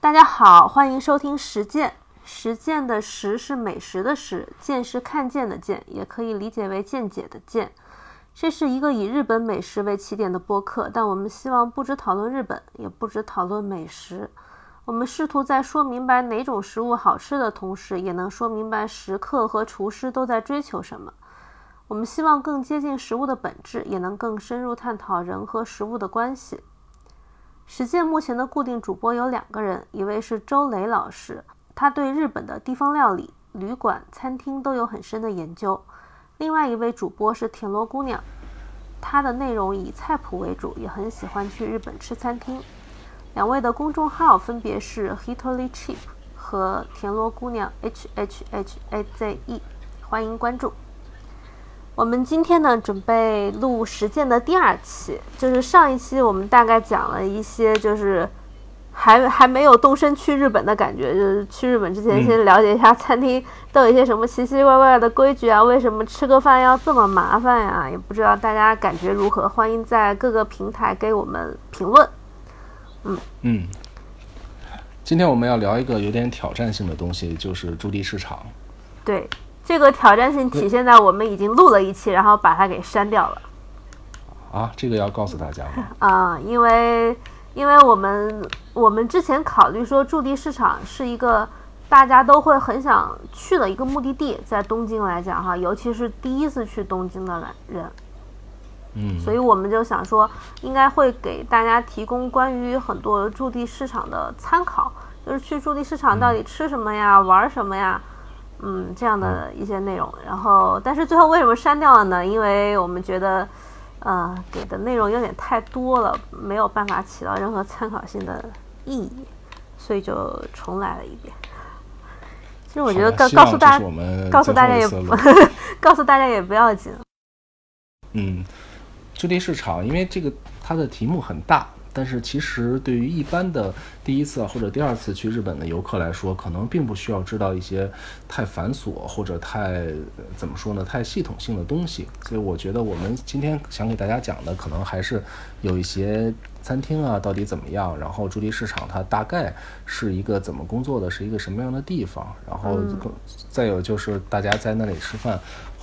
大家好，欢迎收听实践。实践的实是美食的实，见是看见的见，也可以理解为见解的见。这是一个以日本美食为起点的播客，但我们希望不只讨论日本，也不只讨论美食。我们试图在说明白哪种食物好吃的同时，也能说明白食客和厨师都在追求什么。我们希望更接近食物的本质，也能更深入探讨人和食物的关系。实践目前的固定主播有两个人，一位是周雷老师，他对日本的地方料理、旅馆、餐厅都有很深的研究；另外一位主播是田螺姑娘，她的内容以菜谱为主，也很喜欢去日本吃餐厅。两位的公众号分别是 Hitoli Cheap 和田螺姑娘 H H H A Z E，欢迎关注。我们今天呢，准备录实践的第二期，就是上一期我们大概讲了一些，就是还还没有动身去日本的感觉，就是去日本之前先了解一下餐厅都有一些什么奇奇怪怪的规矩啊，为什么吃个饭要这么麻烦呀？也不知道大家感觉如何，欢迎在各个平台给我们评论。嗯嗯，今天我们要聊一个有点挑战性的东西，就是驻地市场。对。这个挑战性体现在我们已经录了一期，然后把它给删掉了。啊，这个要告诉大家吗？啊，因为因为我们我们之前考虑说驻地市场是一个大家都会很想去的一个目的地，在东京来讲哈，尤其是第一次去东京的人，嗯，所以我们就想说，应该会给大家提供关于很多驻地市场的参考，就是去驻地市场到底吃什么呀，玩什么呀。嗯，这样的一些内容，然后，但是最后为什么删掉了呢？因为我们觉得，呃，给的内容有点太多了，没有办法起到任何参考性的意义，所以就重来了一遍。其实我觉得告告诉大家，告诉大家也不 告诉大家也不要紧。嗯，驻地市场，因为这个它的题目很大。但是其实对于一般的第一次或者第二次去日本的游客来说，可能并不需要知道一些太繁琐或者太怎么说呢，太系统性的东西。所以我觉得我们今天想给大家讲的，可能还是有一些餐厅啊到底怎么样，然后驻地市场它大概是一个怎么工作的，是一个什么样的地方，然后再有就是大家在那里吃饭。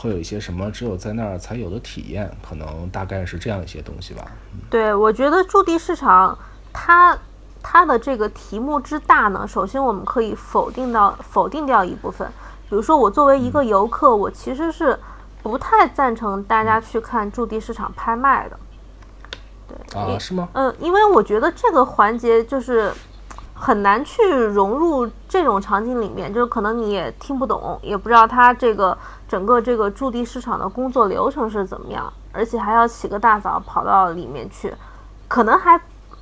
会有一些什么只有在那儿才有的体验，可能大概是这样一些东西吧。对，我觉得驻地市场，它它的这个题目之大呢，首先我们可以否定到否定掉一部分。比如说，我作为一个游客，我其实是不太赞成大家去看驻地市场拍卖的。对啊，是吗？嗯，因为我觉得这个环节就是。很难去融入这种场景里面，就是可能你也听不懂，也不知道它这个整个这个驻地市场的工作流程是怎么样，而且还要起个大早跑到里面去，可能还，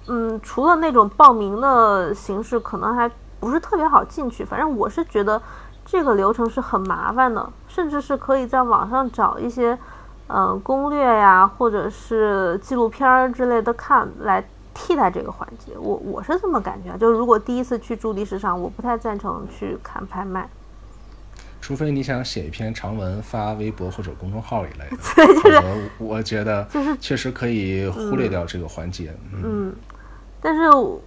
嗯，除了那种报名的形式，可能还不是特别好进去。反正我是觉得这个流程是很麻烦的，甚至是可以在网上找一些，嗯，攻略呀，或者是纪录片儿之类的看来。替代这个环节，我我是这么感觉，就是如果第一次去驻地市场，我不太赞成去看拍卖，除非你想写一篇长文发微博或者公众号一类的，对，就是我觉得确实可以忽略掉这个环节。嗯，但是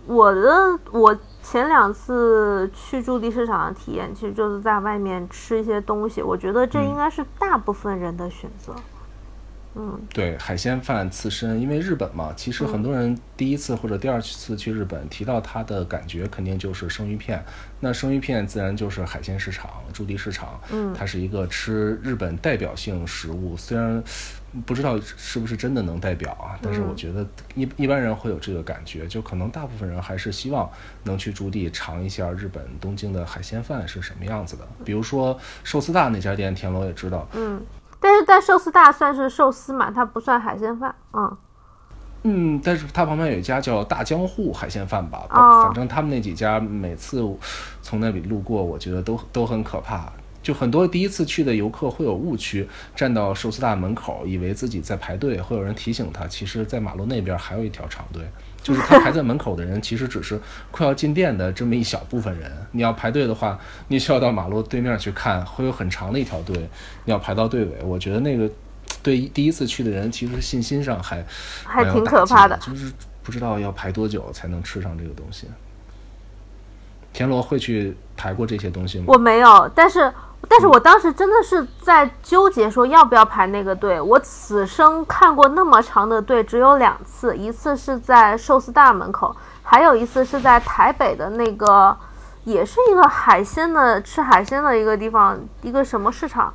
我的我前两次去驻地市场的体验，其实就是在外面吃一些东西，我觉得这应该是大部分人的选择。嗯，对，海鲜饭、刺身，因为日本嘛，其实很多人第一次或者第二次去日本，提到它的感觉肯定就是生鱼片。那生鱼片自然就是海鲜市场、驻地市场。嗯，它是一个吃日本代表性食物，虽然不知道是不是真的能代表啊，但是我觉得一一般人会有这个感觉，就可能大部分人还是希望能去驻地尝一下日本东京的海鲜饭是什么样子的。比如说寿司大那家店，田螺也知道。嗯。但是在寿司大算是寿司嘛，它不算海鲜饭，嗯，嗯，但是它旁边有一家叫大江户海鲜饭吧，反正他们那几家每次从那里路过，我觉得都都很可怕，就很多第一次去的游客会有误区，站到寿司大门口，以为自己在排队，会有人提醒他，其实在马路那边还有一条长队。就是他排在门口的人，其实只是快要进店的这么一小部分人。你要排队的话，你需要到马路对面去看，会有很长的一条队，你要排到队尾。我觉得那个对第一次去的人，其实信心上还还挺可怕的，就是不知道要排多久才能吃上这个东西。田螺会去排过这些东西吗？我没有，但是但是我当时真的是在纠结说要不要排那个队。我此生看过那么长的队只有两次，一次是在寿司大门口，还有一次是在台北的那个，也是一个海鲜的吃海鲜的一个地方，一个什么市场？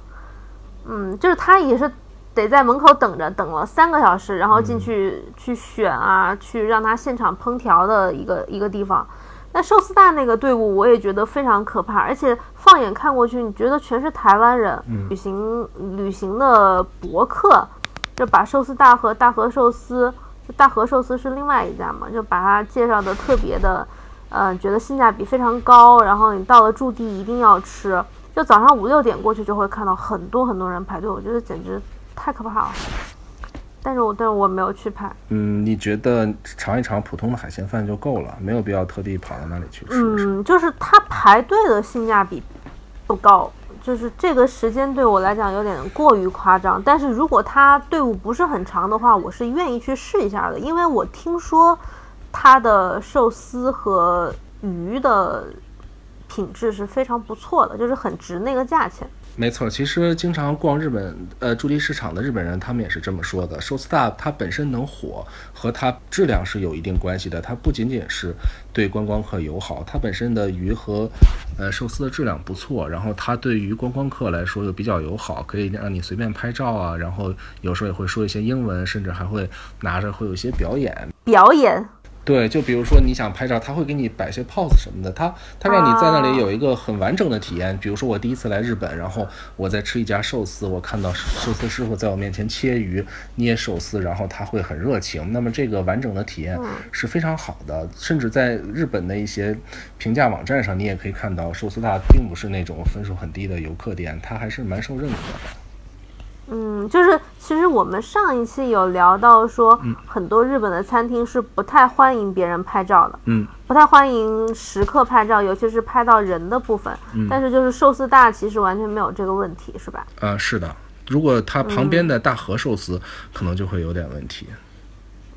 嗯，就是他也是得在门口等着，等了三个小时，然后进去去选啊，去让他现场烹调的一个一个地方。那寿司大那个队伍，我也觉得非常可怕，而且放眼看过去，你觉得全是台湾人，旅行旅行的博客，就把寿司大和大和寿司，大和寿司是另外一家嘛，就把它介绍的特别的，呃，觉得性价比非常高，然后你到了驻地一定要吃，就早上五六点过去就会看到很多很多人排队，我觉得简直太可怕了。但是我但是我没有去排。嗯，你觉得尝一尝普通的海鲜饭就够了，没有必要特地跑到那里去吃。嗯，就是它排队的性价比不高，就是这个时间对我来讲有点过于夸张。但是如果它队伍不是很长的话，我是愿意去试一下的，因为我听说它的寿司和鱼的品质是非常不错的，就是很值那个价钱。没错，其实经常逛日本呃驻地市场的日本人，他们也是这么说的。寿司大它本身能火，和它质量是有一定关系的。它不仅仅是对观光客友好，它本身的鱼和呃寿司的质量不错，然后它对于观光客来说又比较友好，可以让你随便拍照啊。然后有时候也会说一些英文，甚至还会拿着会有一些表演。表演。对，就比如说你想拍照，他会给你摆些 pose 什么的，他他让你在那里有一个很完整的体验。比如说我第一次来日本，然后我在吃一家寿司，我看到寿司师傅在我面前切鱼、捏寿司，然后他会很热情。那么这个完整的体验是非常好的，甚至在日本的一些评价网站上，你也可以看到寿司大并不是那种分数很低的游客店，它还是蛮受认可的。嗯，就是其实我们上一期有聊到说，很多日本的餐厅是不太欢迎别人拍照的，嗯，不太欢迎食客拍照，尤其是拍到人的部分。嗯，但是就是寿司大其实完全没有这个问题，是吧？啊，是的，如果它旁边的大和寿司可能就会有点问题。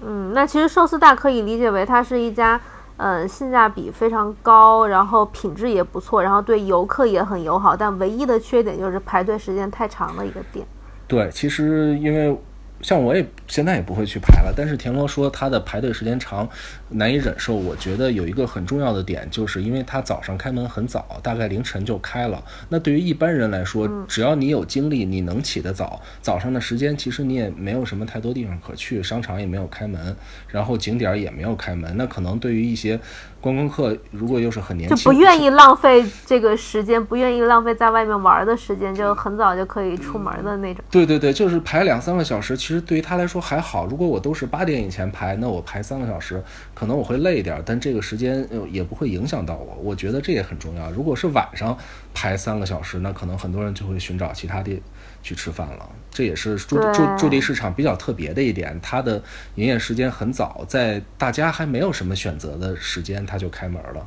嗯，那其实寿司大可以理解为它是一家，嗯，性价比非常高，然后品质也不错，然后对游客也很友好，但唯一的缺点就是排队时间太长的一个店。对，其实因为像我也现在也不会去排了，但是田螺说他的排队时间长，难以忍受。我觉得有一个很重要的点，就是因为他早上开门很早，大概凌晨就开了。那对于一般人来说，只要你有精力，你能起得早，早上的时间其实你也没有什么太多地方可去，商场也没有开门，然后景点也没有开门。那可能对于一些观光客如果又是很年轻，就不愿意浪费这个时间，不愿意浪费在外面玩的时间，就很早就可以出门的那种。对对对，就是排两三个小时，其实对于他来说还好。如果我都是八点以前排，那我排三个小时，可能我会累一点，但这个时间也不会影响到我。我觉得这也很重要。如果是晚上排三个小时，那可能很多人就会寻找其他地去吃饭了。这也是驻驻驻地市场比较特别的一点，它的营业时间很早，在大家还没有什么选择的时间，它就开门了。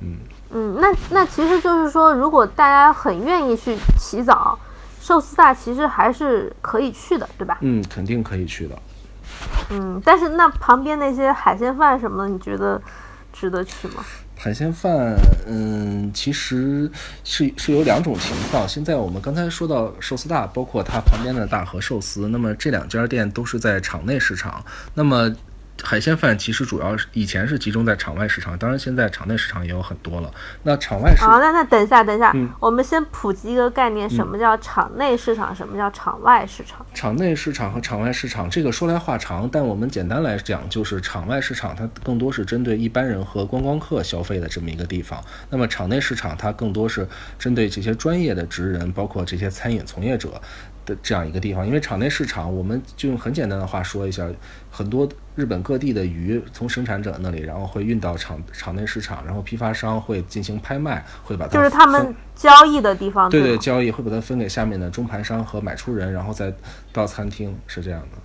嗯嗯，那那其实就是说，如果大家很愿意去起早，寿司大其实还是可以去的，对吧？嗯，肯定可以去的。嗯，但是那旁边那些海鲜饭什么的，你觉得值得去吗？海鲜饭，嗯，其实是是有两种情况。现在我们刚才说到寿司大，包括它旁边的大和寿司，那么这两家店都是在场内市场。那么海鲜饭其实主要是以前是集中在场外市场，当然现在场内市场也有很多了。那场外市好，那那等一下，等一下，我们先普及一个概念，什么叫场内市场，什么叫场外市场？场内市场和场外市场这个说来话长，但我们简单来讲，就是场外市场它更多是针对一般人和观光客消费的这么一个地方。那么场内市场它更多是针对这些专业的职人，包括这些餐饮从业者。的这样一个地方，因为场内市场，我们就用很简单的话说一下，很多日本各地的鱼从生产者那里，然后会运到场场内市场，然后批发商会进行拍卖，会把它就是他们交易的地方，对对，交易会把它分给下面的中盘商和买出人，然后再到餐厅，是这样的。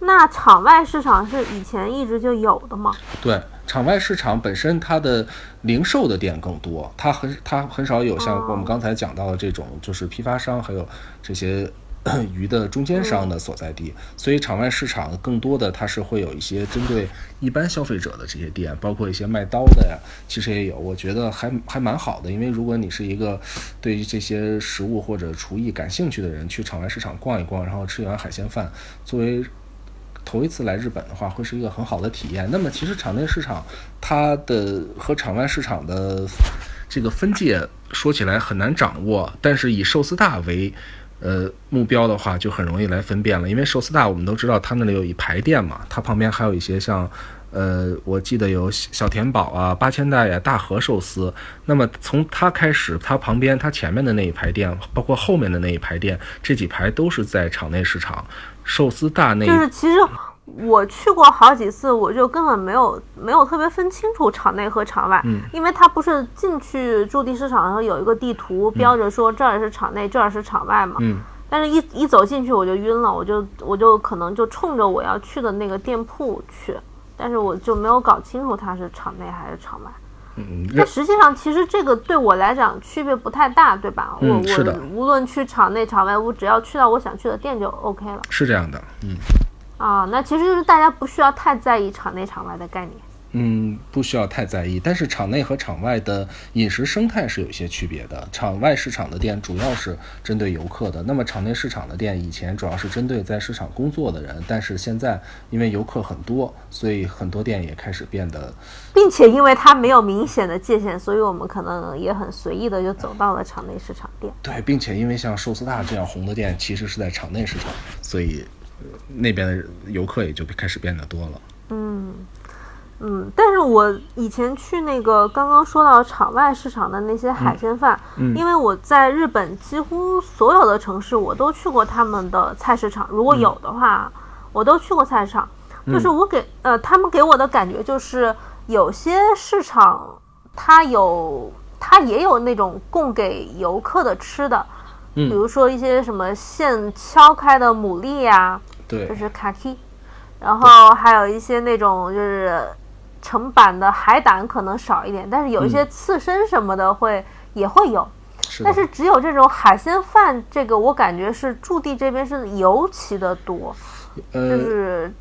那场外市场是以前一直就有的吗？对，场外市场本身它的零售的店更多，它很它很少有像我们刚才讲到的这种，就是批发商还有这些 鱼的中间商的所在地，所以场外市场更多的它是会有一些针对一般消费者的这些店，包括一些卖刀的呀，其实也有，我觉得还还蛮好的。因为如果你是一个对于这些食物或者厨艺感兴趣的人，去场外市场逛一逛，然后吃一碗海鲜饭，作为头一次来日本的话，会是一个很好的体验。那么其实场内市场它的和场外市场的这个分界说起来很难掌握，但是以寿司大为呃目标的话，就很容易来分辨了。因为寿司大我们都知道，它那里有一排店嘛，它旁边还有一些像呃，我记得有小田堡啊、八千代呀、大和寿司。那么从它开始，它旁边、它前面的那一排店，包括后面的那一排店，这几排都是在场内市场。寿司大那就是其实我去过好几次，我就根本没有没有特别分清楚场内和场外，嗯。因为它不是进去驻地市场的时候有一个地图标着说这儿是场内，这儿是场外嘛，嗯。但是一一走进去我就晕了，我就我就可能就冲着我要去的那个店铺去，但是我就没有搞清楚它是场内还是场外。嗯，那实际上，其实这个对我来讲区别不太大，对吧？嗯我是的我无论去场内场外，我只要去到我想去的店就 OK 了是这样的，嗯。啊。那其实就是大家不需要太在意场内场外的概念。嗯，不需要太在意，但是场内和场外的饮食生态是有一些区别的。场外市场的店主要是针对游客的，那么场内市场的店以前主要是针对在市场工作的人，但是现在因为游客很多，所以很多店也开始变得并且因为它没有明显的界限，所以我们可能也很随意的就走到了场内市场店。对，并且因为像寿司大这样红的店，其实是在场内市场，所以、呃那边的游客也就开始变得多了。嗯，但是我以前去那个刚刚说到场外市场的那些海鲜饭，嗯。因为我在日本几乎所有的城市我都去过他们的菜市场，如果有的话，我都去过菜市场。就是我给呃，他们给我的感觉就是有些市场它有它也有那种供给游客的吃的，嗯。比如说一些什么现敲开的牡蛎呀、对。就，是卡 k 然后还有一些那种就是成板的海胆可能少一点，但是有一些刺身什么的会、也会有，但是只有这种海鲜饭，这个我感觉是驻地这边是尤其的多，就呃，是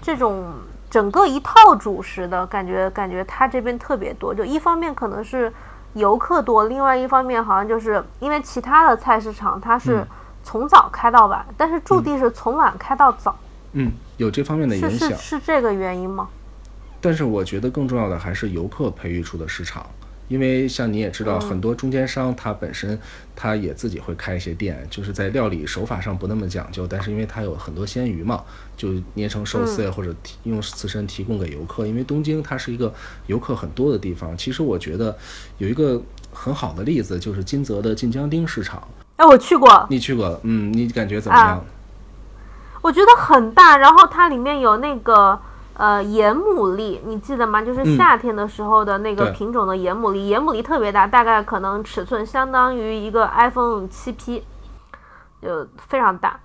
这种整个一套主食的感觉，感觉它这边特别多。就一方面可能是游客多，另外一方面好像就是因为其他的菜市场它是嗯从早开到晚，但是驻地是从晚开到早。嗯，有这方面的是影响是。是这个原因吗？但是我觉得更重要的还是游客培育出的市场，因为像你也知道，嗯很多中间商他本身他也自己会开一些店，就是在料理手法上不那么讲究，但是因为它有很多鲜鱼嘛，就捏成寿司呀，或者提用刺身提供给游客。因为东京它是一个游客很多的地方，其实我觉得有一个很好的例子就是金泽的近江町市场，哎，我去过，你去过？嗯，你感觉怎么啊样？我觉得很大，然后它里面有那个呃盐牡蛎，你记得吗？就是嗯夏天的时候的那个品种的盐牡蛎，盐牡蛎特别大，大概可能尺寸相当于一个 iPhone 七 P，就非常大，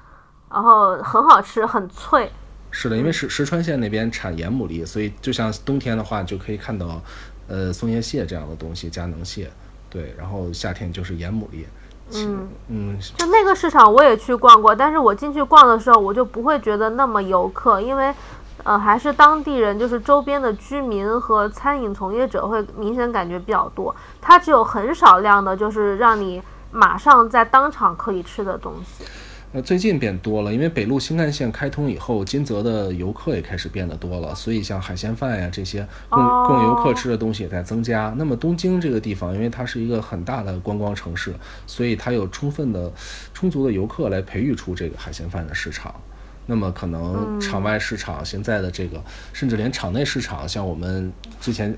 然后很好吃，很脆。是的，因为石石川县那边产盐牡蛎，所以就像冬天的话，就可以看到，呃，松叶蟹这样的东西，加能蟹，对，然后夏天就是盐牡蛎，嗯，嗯，就那个市场我也去逛过，但是我进去逛的时候，我就不会觉得那么游客，因为，呃，还是当地人，就是周边的居民和餐饮从业者会明显感觉比较多。它只有很少量的，就是让你马上在当场可以吃的东西。呃，最近变多了，因为北陆新干线开通以后，金泽的游客也开始变得多了，所以像海鲜饭呀这些供哦供游客吃的东西也在增加。那么东京这个地方，因为它是一个很大的观光城市，所以它有充分的、充足的游客来培育出这个海鲜饭的市场。那么可能场外市场现在的这个，甚至连场内市场，像我们之前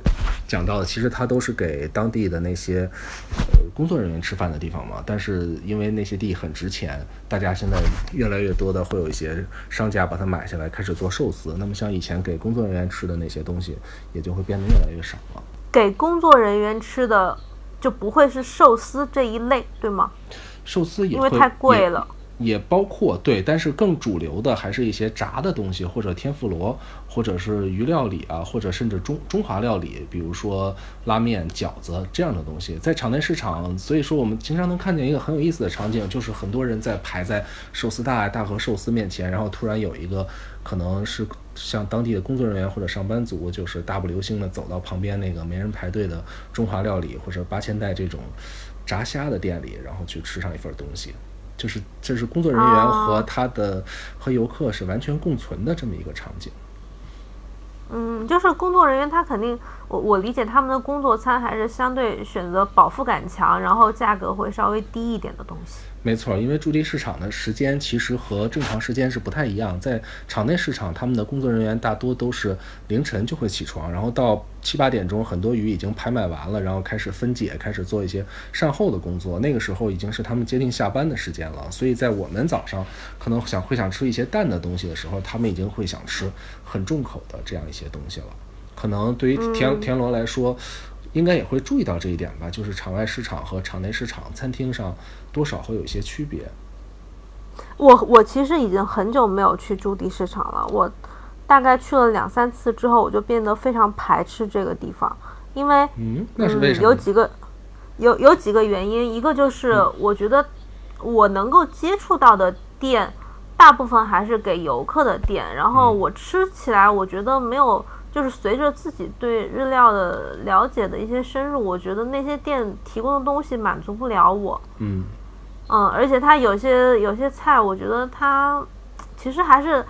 讲到的，其实它都是给当地的那些呃工作人员吃饭的地方嘛。但是因为那些地很值钱，大家现在越来越多的会有一些商家把它买下来，开始做寿司。那么像以前给工作人员吃的那些东西，也就会变得越来越少了。给工作人员吃的就不会是寿司这一类，对吗？寿司因为太贵了。也包括对，但是更主流的还是一些炸的东西，或者天妇罗，或者是鱼料理啊，或者甚至中中华料理，比如说拉面、饺子这样的东西，在场内市场，所以说我们经常能看见一个很有意思的场景，就是很多人在排在寿司大大和寿司面前，然后突然有一个可能是像当地的工作人员或者上班族，就是大步流星的走到旁边那个没人排队的中华料理或者八千代这种炸虾的店里，然后去吃上一份东西。就是这是工作人员和他的和游客是完全共存的这么一个场景。嗯，就是工作人员他肯定，我我理解他们的工作餐还是相对选择饱腹感强，然后价格会稍微低一点的东西。没错，因为驻地市场的时间其实和正常时间是不太一样。在场内市场，他们的工作人员大多都是凌晨就会起床，然后到七八点钟，很多鱼已经拍卖完了，然后开始分解，开始做一些善后的工作。那个时候已经是他们接近下班的时间了。所以在我们早上可能想会想吃一些淡的东西的时候，他们已经会想吃很重口的这样一些东西了。可能对于田田螺来说。应该也会注意到这一点吧，就是场外市场和场内市场餐厅上多少会有一些区别。我我其实已经很久没有去驻地市场了，我大概去了两三次之后，我就变得非常排斥这个地方，因为嗯，那是为什么？有几个有有几个原因，一个就是我觉得我能够接触到的店，大部分还是给游客的店，然后我吃起来我觉得没有。就是随着自己对日料的了解的一些深入，我觉得那些店提供的东西满足不了我。嗯嗯，而且它有些有些菜，我觉得它其实还是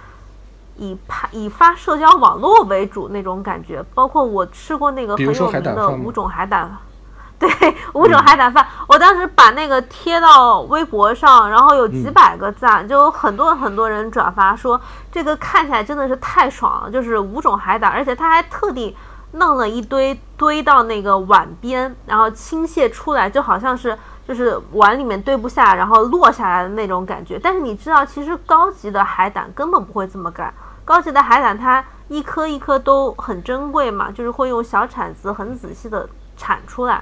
以拍以发社交网络为主那种感觉。包括我吃过那个很有名的五种海胆。对五种海胆饭，我当时把那个贴到微博上，然后有几百个赞，就有很多很多人转发说这个看起来真的是太爽了，就是五种海胆，而且他还特地弄了一堆堆到那个碗边，然后倾泻出来，就好像是就是碗里面堆不下，然后落下来的那种感觉。但是你知道，其实高级的海胆根本不会这么干，高级的海胆它一颗一颗都很珍贵嘛，就是会用小铲子很仔细的铲出来。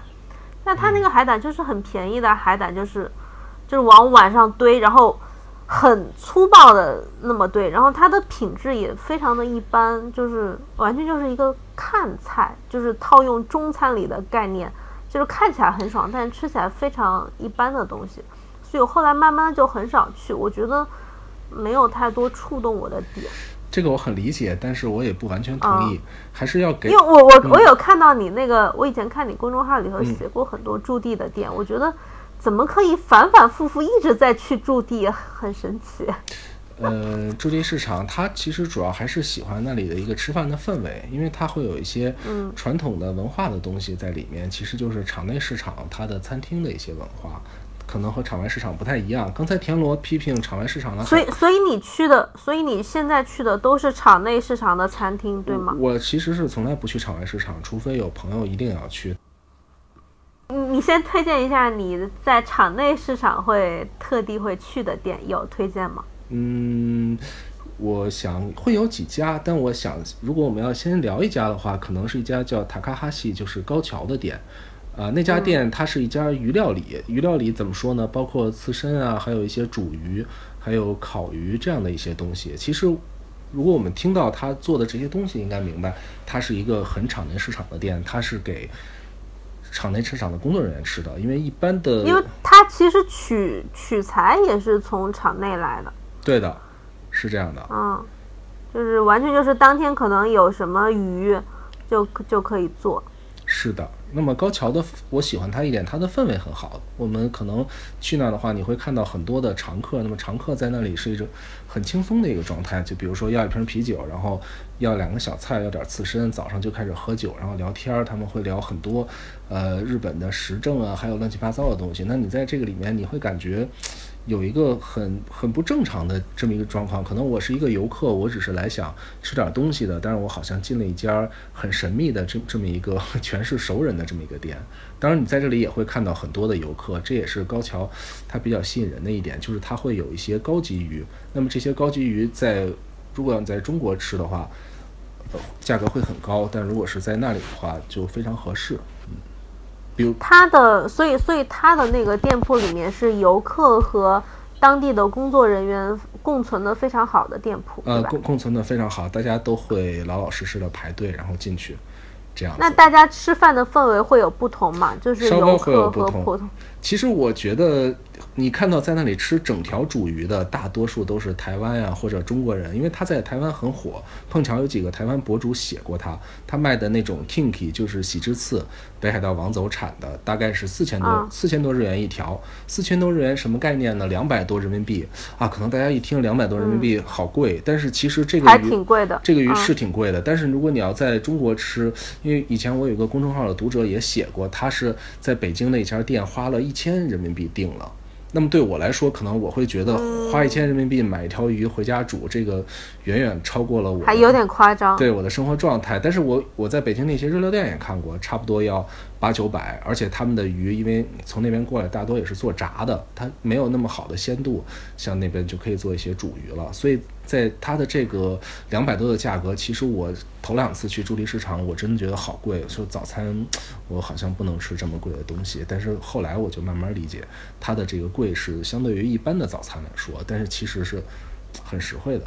那它那个海胆就是很便宜的海胆，就是就是往碗上堆，然后很粗暴的那么堆，然后它的品质也非常的一般，就是完全就是一个看菜，就是套用中餐里的概念，就是看起来很爽，但是吃起来非常一般的东西。所以我后来慢慢就很少去，我觉得没有太多触动我的点。这个我很理解，但是我也不完全同意，还是要给。因为我我我有看到你那个，我以前看你公众号里头写过很多驻地的店，我觉得怎么可以反反复复一直在去驻地，很神奇。呃，驻地市场它其实主要还是喜欢那里的一个吃饭的氛围，因为它会有一些传统的文化的东西在里面，其实就是场内市场它的餐厅的一些文化。可能和场外市场不太一样。刚才田螺批评场外市场呢，所以所以你去的，所以你现在去的都是场内市场的餐厅，对吗？我其实是从来不去场外市场，除非有朋友一定要去。你你先推荐一下你在场内市场会特地会去的店，有推荐吗？嗯，我想会有几家，但我想如果我们要先聊一家的话，可能是一家叫塔卡哈西，就是高桥的店。啊，那家店它是一家鱼料理，鱼料理怎么说呢？包括刺身啊，还有一些煮鱼，还有烤鱼这样的一些东西。其实，如果我们听到他做的这些东西，应该明白，它是一个很场内市场的店，它是给场内市场的工作人员吃的。因为一般的，因为它其实取取材也是从场内来的。对的，是这样的。嗯，就是完全就是当天可能有什么鱼，就就可以做。是的。那么高桥的，我喜欢它一点，它的氛围很好。我们可能去那的话，你会看到很多的常客。那么常客在那里是一种很轻松的一个状态，就比如说要一瓶啤酒，然后要两个小菜，要点刺身，早上就开始喝酒，然后聊天儿。他们会聊很多，呃，日本的时政啊，还有乱七八糟的东西。那你在这个里面，你会感觉。有一个很很不正常的这么一个状况，可能我是一个游客，我只是来想吃点东西的，但是我好像进了一家很神秘的这这么一个全是熟人的这么一个店。当然，你在这里也会看到很多的游客，这也是高桥它比较吸引人的一点，就是它会有一些高级鱼。那么这些高级鱼在如果要在中国吃的话，价格会很高，但如果是在那里的话，就非常合适。比如他的，所以所以他的那个店铺里面是游客和当地的工作人员共存的非常好的店铺，呃，共共存的非常好，大家都会老老实实的排队，然后进去，这样。那大家吃饭的氛围会有不同吗？就是游稍微会有客不同和普通。其实我觉得，你看到在那里吃整条煮鱼的，大多数都是台湾呀、或者中国人，因为他在台湾很火。碰巧有几个台湾博主写过他，他卖的那种 kinki 就是喜之刺，北海道王走产的，大概是四千多啊四千多日元一条，四千多日元什么概念呢？两百多人民币啊！可能大家一听两百多人民币好贵，但是其实这个还鱼挺贵的嗯这个鱼是挺贵的，但是如果你要在中国吃，因为以前我有个公众号的读者也写过，他是在北京的一家店花了一千人民币订了。那么对我来说，可能我会觉得花一千人民币买一条鱼回家煮，这个远远超过了我还有点夸张。对我的生活状态。但是我我在北京那些日料店也看过，差不多要八九百，而且他们的鱼因为从那边过来，大多也是做炸的，它没有那么好的鲜度，像那边就可以做一些煮鱼了。所以在它的这个两百多的价格，其实我头两次去驻地市场，我真的觉得好贵。说早餐我好像不能吃这么贵的东西，但是后来我就慢慢理解，它的这个贵是相对于一般的早餐来说，但是其实是很实惠的。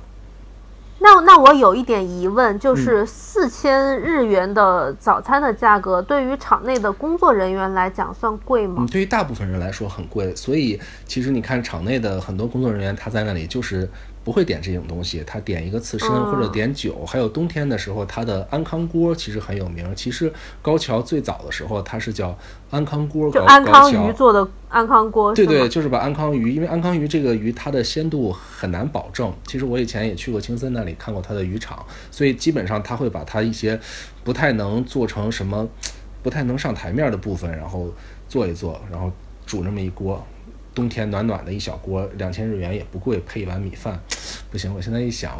那那我有一点疑问，嗯就是四千日元的早餐的价格，对于场内的工作人员来讲算贵吗嗯，？对于大部分人来说很贵，所以其实你看场内的很多工作人员，他在那里就是不会点这种东西，他点一个刺身嗯或者点酒，还有冬天的时候，他的安康锅其实很有名。其实高桥最早的时候，它是叫安康锅就安康鱼做的安康锅，对对，就是把安康鱼，因为安康鱼这个鱼它的鲜度很难保证。其实我以前也去过青森那里看过它的渔场，所以基本上他会把它一些不太能做成什么、不太能上台面的部分，然后做一做，然后煮那么一锅。冬天暖暖的一小锅，两千日元也不贵，配一碗米饭，不行！我现在一想，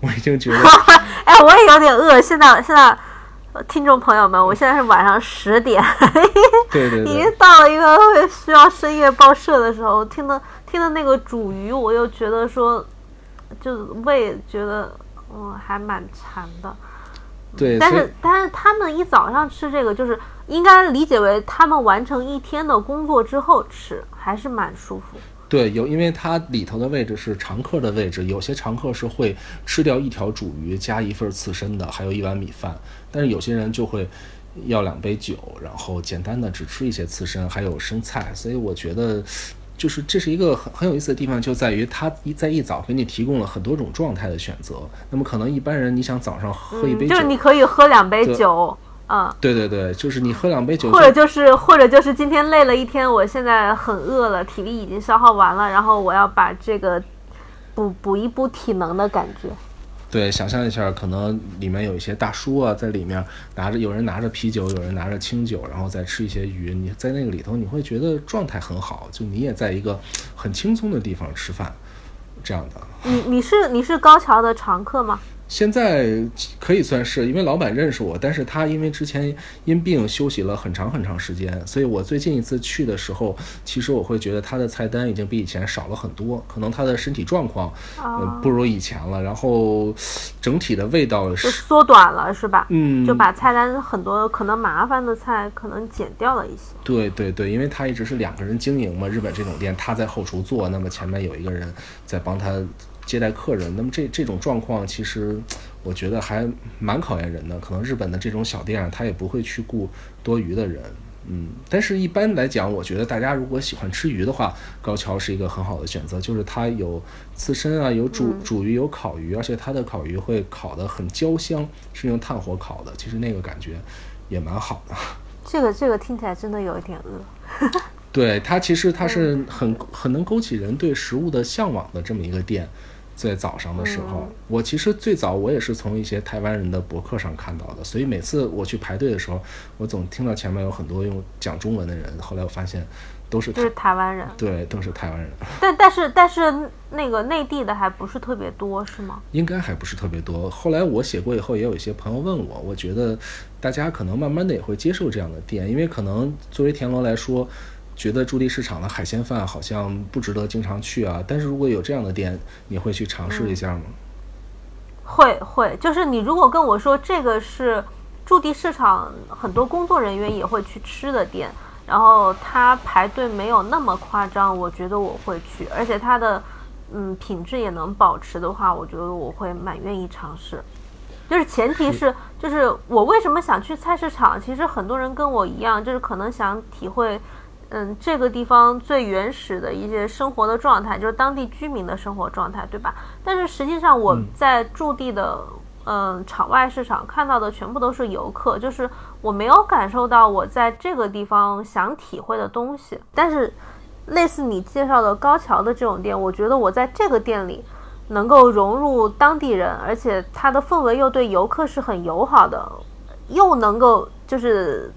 我已经觉得 哎，我也有点饿。现在现在，呃听众朋友们，我现在是晚上十点，对对已经，到了一个特别需要深夜报社的时候。听到听到那个煮鱼，我又觉得说，就是胃觉得嗯还蛮馋的。对，但是但是他们一早上吃这个，就是应该理解为他们完成一天的工作之后吃，还是蛮舒服。对，有，因为它里头的位置是常客的位置，有些常客是会吃掉一条煮鱼加一份刺身的，还有一碗米饭，但是有些人就会要两杯酒，然后简单的只吃一些刺身，还有生菜，所以我觉得。就是这是一个很很有意思的地方，就在于它一在一早给你提供了很多种状态的选择。那么可能一般人你想早上喝一杯酒，嗯就是你可以喝两杯酒，嗯，对对对，就是你喝两杯酒，或者就是或者就是今天累了一天，我现在很饿了，体力已经消耗完了，然后我要把这个补补一补体能的感觉。对，想象一下，可能里面有一些大叔啊，在里面拿着，有人拿着啤酒，有人拿着清酒，然后再吃一些鱼。你在那个里头，你会觉得状态很好，就你也在一个很轻松的地方吃饭，这样的。你你是你是高桥的常客吗？现在可以算是，因为老板认识我，但是他因为之前因病休息了很长很长时间，所以我最近一次去的时候，其实我会觉得他的菜单已经比以前少了很多，可能他的身体状况，不如以前了。然后整体的味道，就是缩短了是吧？嗯，就把菜单很多可能麻烦的菜可能减掉了一些。对对对，因为他一直是两个人经营嘛，日本这种店他在后厨做，那么前面有一个人在帮他接待客人，那么这这种状况其实我觉得还蛮考验人的。可能日本的这种小店他也不会去雇多余的人，嗯，但是一般来讲，我觉得大家如果喜欢吃鱼的话，高桥是一个很好的选择，就是它有刺身啊，有煮煮鱼，有烤鱼，而且它的烤鱼会烤得很焦香，是用炭火烤的，其实那个感觉也蛮好的。这个这个听起来真的有一点饿。对它其实它是很很能勾起人对食物的向往的这么一个店，在早上的时候，我其实最早我也是从一些台湾人的博客上看到的，所以每次我去排队的时候，我总听到前面有很多用讲中文的人，后来我发现都是都是台湾人，对都是台湾人，但但是但是那个内地的还不是特别多，是吗？应该还不是特别多。后来我写过以后，也有一些朋友问我，我觉得大家可能慢慢的也会接受这样的店，因为可能作为田螺来说。觉得驻地市场的海鲜饭好像不值得经常去啊，但是如果有这样的店，你会去尝试一下吗？会会，就是你如果跟我说这个是驻地市场很多工作人员也会去吃的店，然后它排队没有那么夸张，我觉得我会去，而且它的嗯品质也能保持的话，我觉得我会蛮愿意尝试。就是前提是，就是我为什么想去菜市场？其实很多人跟我一样，就是可能想体会，嗯，这个地方最原始的一些生活的状态，就是当地居民的生活状态，对吧？但是实际上我在驻地的嗯场外市场看到的全部都是游客，就是我没有感受到我在这个地方想体会的东西。但是类似你介绍的高桥的这种店，我觉得我在这个店里。能够融入当地人，而且它的氛围又对游客是很友好的，又能够就是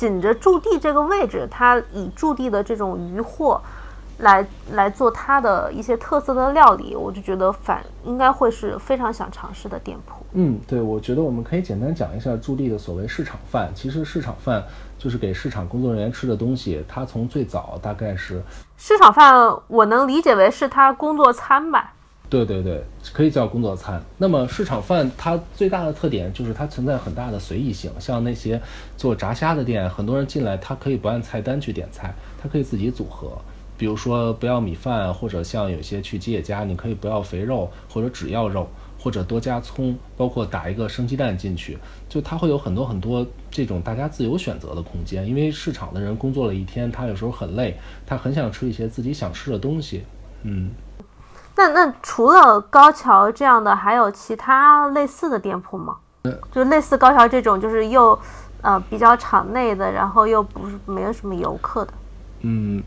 紧着驻地这个位置，它以驻地的这种渔货来来做它的一些特色的料理，我就觉得反应该会是非常想尝试的店铺。嗯，对，我觉得我们可以简单讲一下驻地的所谓市场饭。其实市场饭就是给市场工作人员吃的东西，它从最早大概是市场饭，我能理解为是他工作餐吧。对对对，可以叫工作餐。那么市场饭它最大的特点就是它存在很大的随意性。像那些做炸虾的店，很多人进来，他可以不按菜单去点菜，他可以自己组合。比如说不要米饭，或者像有些去吉野家，你可以不要肥肉，或者只要肉，或者多加葱，包括打一个生鸡蛋进去，就它会有很多很多这种大家自由选择的空间。因为市场的人工作了一天，他有时候很累，他很想吃一些自己想吃的东西。嗯。那那除了高桥这样的，还有其他类似的店铺吗？就类似高桥这种，就是又呃比较场内的，然后又不是没有什么游客的。嗯，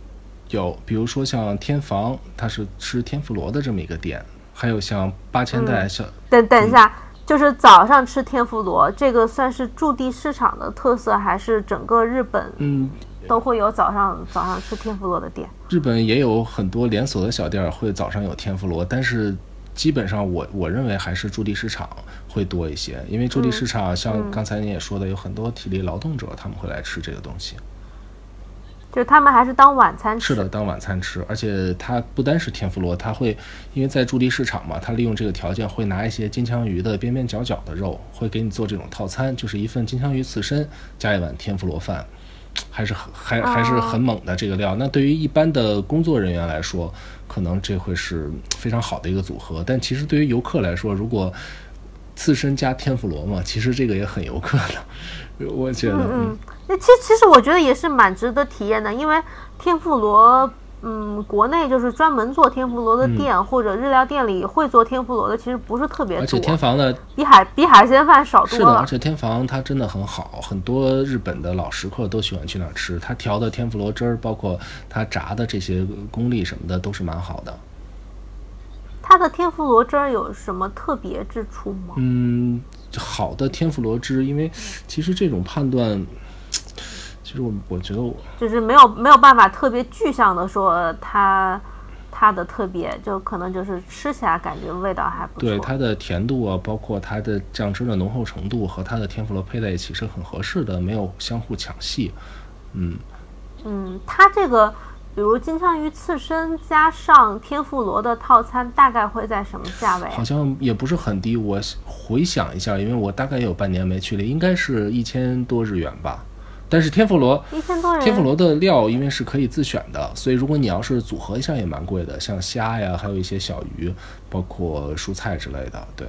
有，比如说像天房，它是吃天妇罗的这么一个店，还有像八千代小。等等一下，就是早上吃天妇罗，这个算是驻地市场的特色，还是整个日本？嗯。都会有早上早上吃天妇罗的店。日本也有很多连锁的小店会早上有天妇罗，但是基本上我我认为还是驻地市场会多一些，因为驻地市场像刚才你也说的，有很多体力劳动者他们会来吃这个东西。就他们还是当晚餐吃。是的，当晚餐吃，而且它不单是天妇罗，它会因为在驻地市场嘛，它利用这个条件会拿一些金枪鱼的边边角角的肉，会给你做这种套餐，就是一份金枪鱼刺身加一碗天妇罗饭。还是很还还是很猛的这个料。那对于一般的工作人员来说，可能这会是非常好的一个组合。但其实对于游客来说，如果刺身加天妇罗嘛，其实这个也很游客的。我觉得，嗯，那其实其实我觉得也是蛮值得体验的，因为天妇罗。嗯，国内就是专门做天妇罗的店，或者日料店里会做天妇罗的，其实不是特别多。而且天房的比海比海鲜饭少多了。是的，而且天房它真的很好，很多日本的老食客都喜欢去那儿吃。他调的天妇罗汁儿，包括他炸的这些功力什么的，都是蛮好的。它的天妇罗汁儿有什么特别之处吗？嗯，好的天妇罗汁，因为其实这种判断。其实我我觉得我就是没有没有办法特别具象的说它它的特别，就可能就是吃起来感觉味道还不错。对它的甜度啊，包括它的酱汁的浓厚程度和它的天妇罗配在一起是很合适的，没有相互抢戏。嗯嗯，它这个比如金枪鱼刺身加上天妇罗的套餐大概会在什么价位？好像也不是很低，我回想一下，因为我大概也有半年没去了，应该是一千多日元吧。但是天妇罗，天妇罗的料因为是可以自选的，所以如果你要是组合一下也蛮贵的，像虾呀，还有一些小鱼，包括蔬菜之类的，对。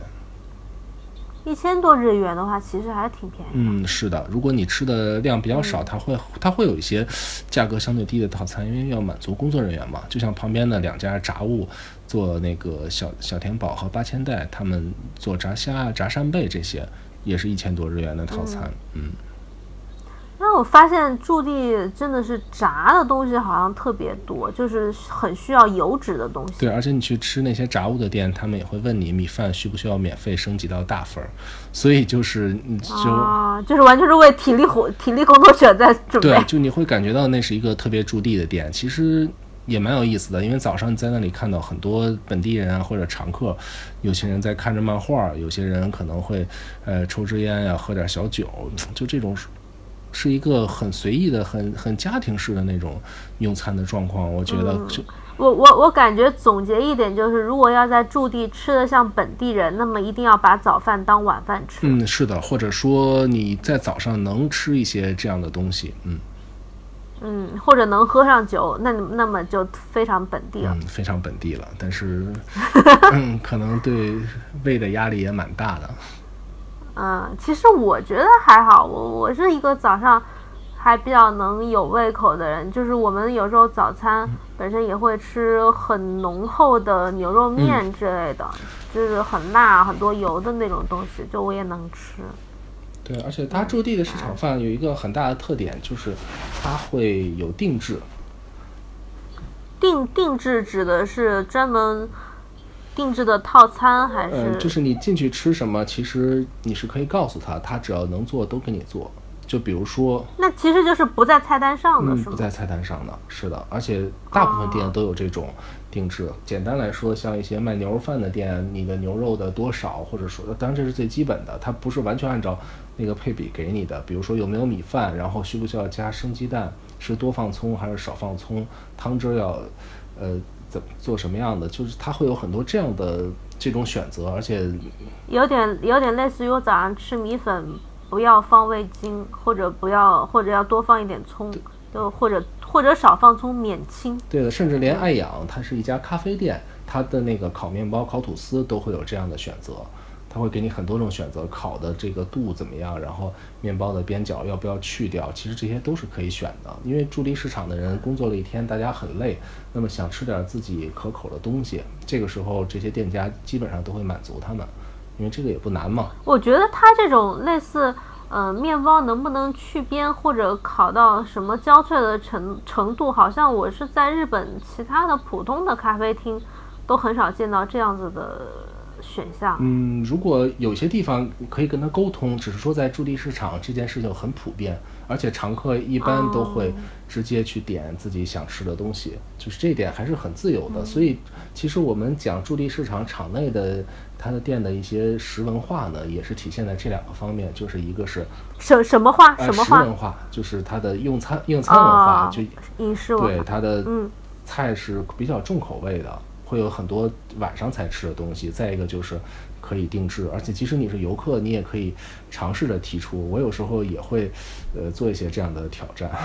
一千多日元的话，其实还是挺便宜。嗯，是的，如果你吃的量比较少，它会它会有一些价格相对低的套餐，因为要满足工作人员嘛。就像旁边的两家炸物，做那个小小田宝和八千代，他们做炸虾、炸扇贝这些，也是一千多日元的套餐，嗯。那我发现驻地真的是炸的东西好像特别多，就是很需要油脂的东西。对，而且你去吃那些炸物的店，他们也会问你米饭需不需要免费升级到大份儿，所以就是你就啊，就是完全是为体力活、体力工作者在准备。对，就你会感觉到那是一个特别驻地的店，其实也蛮有意思的，因为早上你在那里看到很多本地人啊或者常客，有些人在看着漫画，有些人可能会呃抽支烟呀，喝点小酒，就这种。是一个很随意的、很很家庭式的那种用餐的状况，我觉得就我我我感觉总结一点就是，如果要在驻地吃的像本地人，那么一定要把早饭当晚饭吃。嗯，是的，或者说你在早上能吃一些这样的东西，嗯嗯，或者能喝上酒，那那么就非常本地了。嗯，非常本地了，但是 嗯，可能对胃的压力也蛮大的。嗯，其实我觉得还好，我我是一个早上还比较能有胃口的人，就是我们有时候早餐本身也会吃很浓厚的牛肉面之类的，就是很辣、很多油的那种东西，就我也能吃。对，而且它驻地的市场饭有一个很大的特点，就是它会有定制。定定制指的是专门定制的套餐，还是？嗯，就是你进去吃什么，其实你是可以告诉他，他只要能做都给你做。就比如说，那其实就是不在菜单上的，嗯，是吗？不在菜单上的，是的，而且大部分店都有这种定制。简单来说，像一些卖牛肉饭的店，你的牛肉的多少，或者说，当然这是最基本的，它不是完全按照那个配比给你的。比如说有没有米饭，然后需不需要加生鸡蛋，是多放葱还是少放葱，汤汁要呃怎么做什么样的，就是他会有很多这样的这种选择，而且有点有点类似于我早上吃米粉，不要放味精，或者不要或者要多放一点葱，就或者或者少放葱免清。对的，甚至连爱养，它是一家咖啡店，它的那个烤面包、烤吐司都会有这样的选择，它会给你很多种选择，烤的这个度怎么样，然后面包的边角要不要去掉，其实这些都是可以选的。因为驻地市场的人工作了一天，大家很累，那么想吃点自己可口的东西，这个时候这些店家基本上都会满足他们，因为这个也不难嘛。我觉得它这种类似，呃，面包能不能去边或者烤到什么焦脆的程程度，好像我是在日本其他的普通的咖啡厅都很少见到这样子的选项。嗯，如果有些地方可以跟他沟通，只是说在驻地市场这件事情很普遍，而且常客一般都会直接去点自己想吃的东西，就是这一点还是很自由的。所以，其实我们讲驻地市场场内的他的店的一些食文化呢，也是体现在这两个方面，就是一个是什什么话？呃什么文化，就是它的用餐用餐文化，哦就饮食文化。对它的嗯菜是比较重口味的，会有很多晚上才吃的东西。再一个就是可以定制，而且即使你是游客，你也可以尝试着提出。我有时候也会，呃，做一些这样的挑战。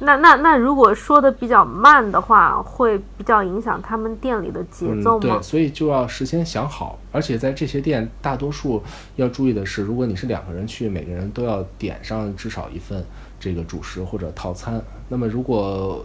那那那如果说的比较慢的话，会比较影响他们店里的节奏嗯，对，所以就要事先想好。而且在这些店，大多数要注意的是，如果你是两个人去，每个人都要点上至少一份这个主食或者套餐。那么如果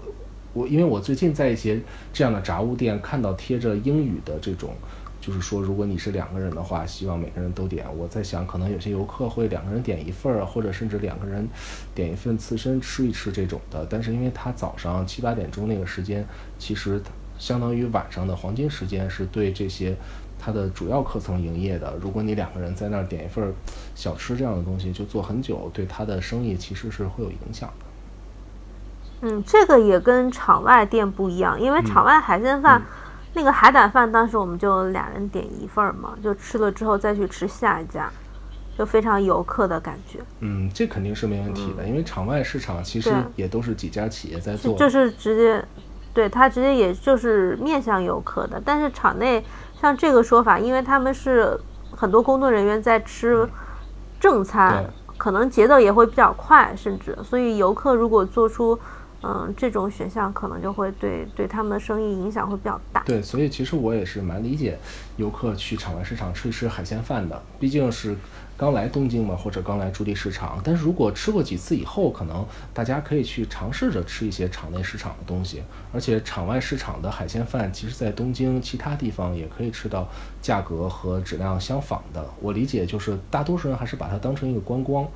我因为我最近在一些这样的杂物店看到贴着英语的这种，就是说如果你是两个人的话，希望每个人都点。我在想，可能有些游客会两个人点一份儿，或者甚至两个人点一份刺身吃一吃这种的。但是因为他早上七八点钟那个时间，其实相当于晚上的黄金时间，是对这些它的主要客层营业的。如果你两个人在那儿点一份小吃这样的东西，就做很久，对他的生意其实是会有影响的。嗯，这个也跟场外店不一样，因为场外海鲜饭、那个海胆饭，当时我们就俩人点一份儿嘛，就吃了之后再去吃下一家，就非常游客的感觉，嗯，这肯定是没问题的，因为场外市场其实也都是几家企业在做。就是直接，对他直接也就是面向游客的。但是场内像这个说法，因为他们是很多工作人员在吃正餐对，可能节奏也会比较快，甚至所以游客如果做出嗯这种选项，可能就会对对他们的生意影响会比较大。对，所以其实我也是蛮理解游客去场外市场吃一吃海鲜饭的，毕竟是刚来东京嘛，或者刚来驻地市场。但是如果吃过几次以后，可能大家可以去尝试着吃一些场内市场的东西，而且场外市场的海鲜饭，其实在东京其他地方也可以吃到价格和质量相仿的。我理解就是大多数人还是把它当成一个观光。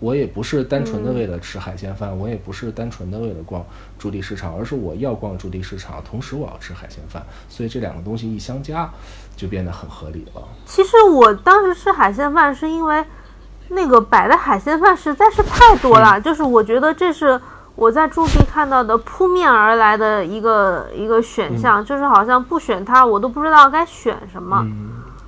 我也不是单纯的为了吃海鲜饭，我也不是单纯的为了逛驻地市场，而是我要逛驻地市场，同时我要吃海鲜饭，所以这两个东西一相加，就变得很合理了。其实我当时吃海鲜饭是因为那个摆的海鲜饭实在是太多了，就是我觉得这是我在驻地看到的扑面而来的一个一个选项，就是好像不选它我都不知道该选什么。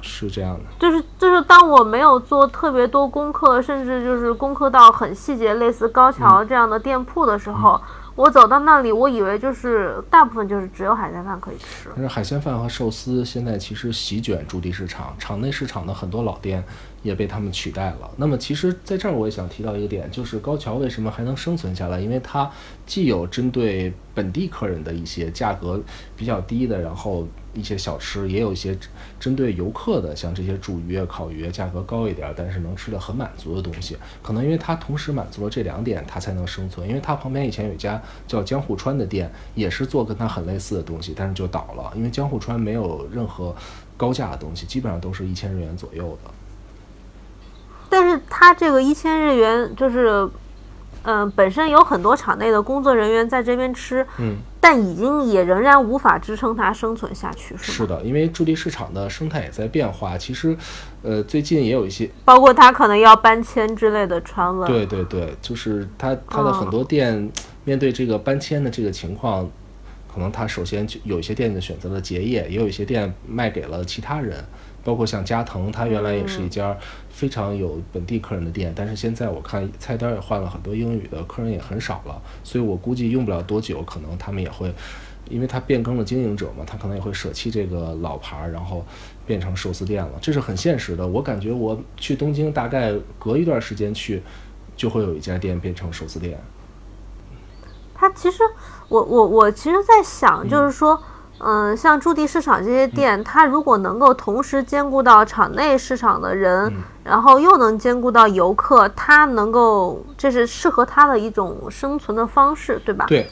嗯，是这样的。就是就是当我没有做特别多功课，甚至就是功课到很细节，类似高桥这样的店铺的时候，我走到那里，我以为就是大部分就是只有海鲜饭可以吃。但是海鲜饭和寿司现在其实席卷驻地市场，场内市场的很多老店也被他们取代了。那么其实在这儿我也想提到一个点，就是高桥为什么还能生存下来？因为它既有针对本地客人的一些价格比较低的，然后一些小吃，也有一些针对游客的，像这些煮鱼、烤鱼，价格高一点，但是能吃的很满足的东西。可能因为它同时满足了这两点，它才能生存。因为它旁边以前有一家叫江户川的店，也是做跟它很类似的东西，但是就倒了，因为江户川没有任何高价的东西，基本上都是一千日元左右的。但是它这个一千日元就是，嗯、本身有很多场内的工作人员在这边吃，嗯，但已经也仍然无法支撑它生存下去，是？是的，因为驻地市场的生态也在变化。其实，呃，最近也有一些包括它可能要搬迁之类的传闻。对对对，就是它它的很多店面对这个搬迁的这个情况，可能它首先就有一些店就选择了结业，也有一些店卖给了其他人，包括像加藤，它原来也是一家非常有本地客人的店，但是现在我看菜单也换了很多英语的，客人也很少了，所以我估计用不了多久，可能他们也会。因为他变更了经营者嘛，他可能也会舍弃这个老牌儿，然后变成寿司店了，这是很现实的。我感觉我去东京，大概隔一段时间去，就会有一家店变成寿司店。它其实，我我我其实在想，就是说，嗯、像驻地市场这些店，它如果能够同时兼顾到场内市场的人，嗯。然后又能兼顾到游客，它能够这是适合它的一种生存的方式，对吧？对，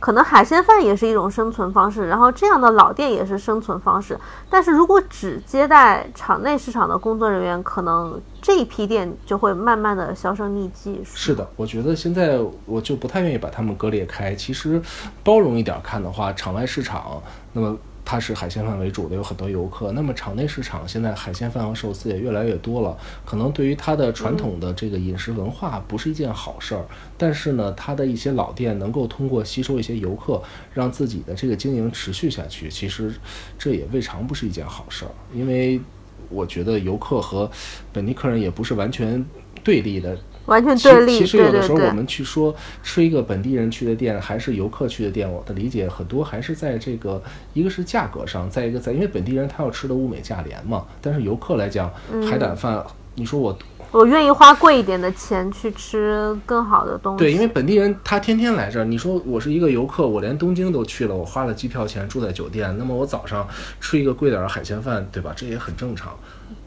可能海鲜饭也是一种生存方式，然后这样的老店也是生存方式。但是如果只接待场内市场的工作人员，可能这一批店就会慢慢的销声匿迹。是的，我觉得现在我就不太愿意把它们割裂开。其实包容一点看的话，场外市场，那么它是海鲜饭为主的，有很多游客。那么场内市场现在海鲜饭和寿司也越来越多了，可能对于它的传统的这个饮食文化不是一件好事儿。但是呢，它的一些老店能够通过吸收一些游客，让自己的这个经营持续下去，其实这也未尝不是一件好事儿，因为。我觉得游客和本地客人也不是完全对立的，完全其对立，其实有的时候我们去说吃一个本地人去的店，还是游客去的店，我的理解很多还是在这个一个是价格上，再一个在因为本地人他要吃的物美价廉嘛，但是游客来讲，嗯海胆饭，你说我我愿意花贵一点的钱去吃更好的东西。对，因为本地人他天天来这儿，你说我是一个游客，我连东京都去了，我花了机票钱住在酒店，那么我早上吃一个贵点儿的海鲜饭，对吧？这也很正常。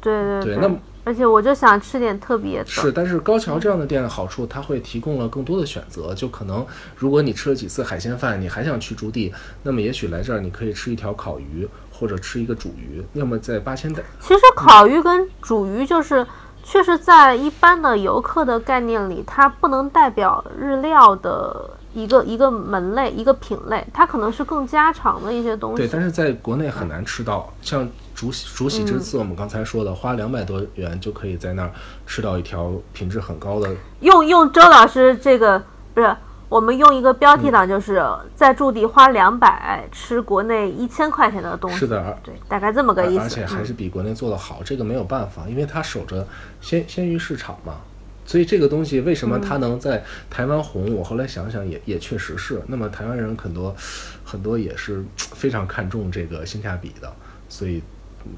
对对对那么而且我就想吃点特别的。是，但是高桥这样的店的好处，它会提供了更多的选择。就可能，如果你吃了几次海鲜饭，你还想去驻地，那么也许来这儿你可以吃一条烤鱼，或者吃一个煮鱼。要么在八千代，其实烤鱼跟煮鱼就是，确实在一般的游客的概念里，它不能代表日料的一个一个门类、一个品类，它可能是更家常的一些东西对，但是在国内很难吃到。像竹竹喜这次，我们刚才说的，花两百多元就可以在那儿吃到一条品质很高的用用周老师这个不是。我们用一个标题党，就是在驻地花两百吃国内一千块钱的东西，是的，对，大概这么个意思。而且还嗯是比国内做的好，这个没有办法，因为它守着鲜鲜鱼市场嘛。所以这个东西为什么它能在台湾红？我后来想想也也确实是。那么台湾人很多很多也是非常看重这个性价比的，所以